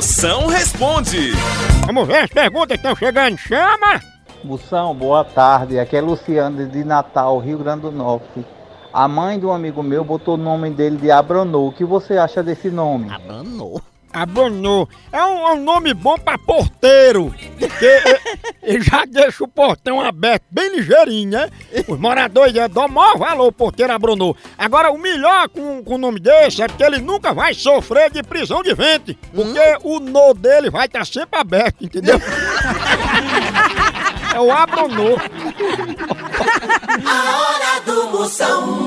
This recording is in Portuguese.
Moção responde. Vamos ver as perguntas que estão chegando. Chama! Moção, boa tarde. Aqui é Luciano de Natal, Rio Grande do Norte. A mãe de um amigo meu botou o nome dele de Abronô. O que você acha desse nome? Abanou. Abonou. É um, é um nome bom pra porteiro. Porque ele- já deixa o portão aberto bem ligeirinho, né? Os moradores é, dão maior valor, o porteiro abronou. Agora, o melhor com, com o nome desse é porque ele nunca vai sofrer de prisão de ventre. Porque o nó dele vai estar sempre aberto, entendeu? é o abronô. A hora do Moção.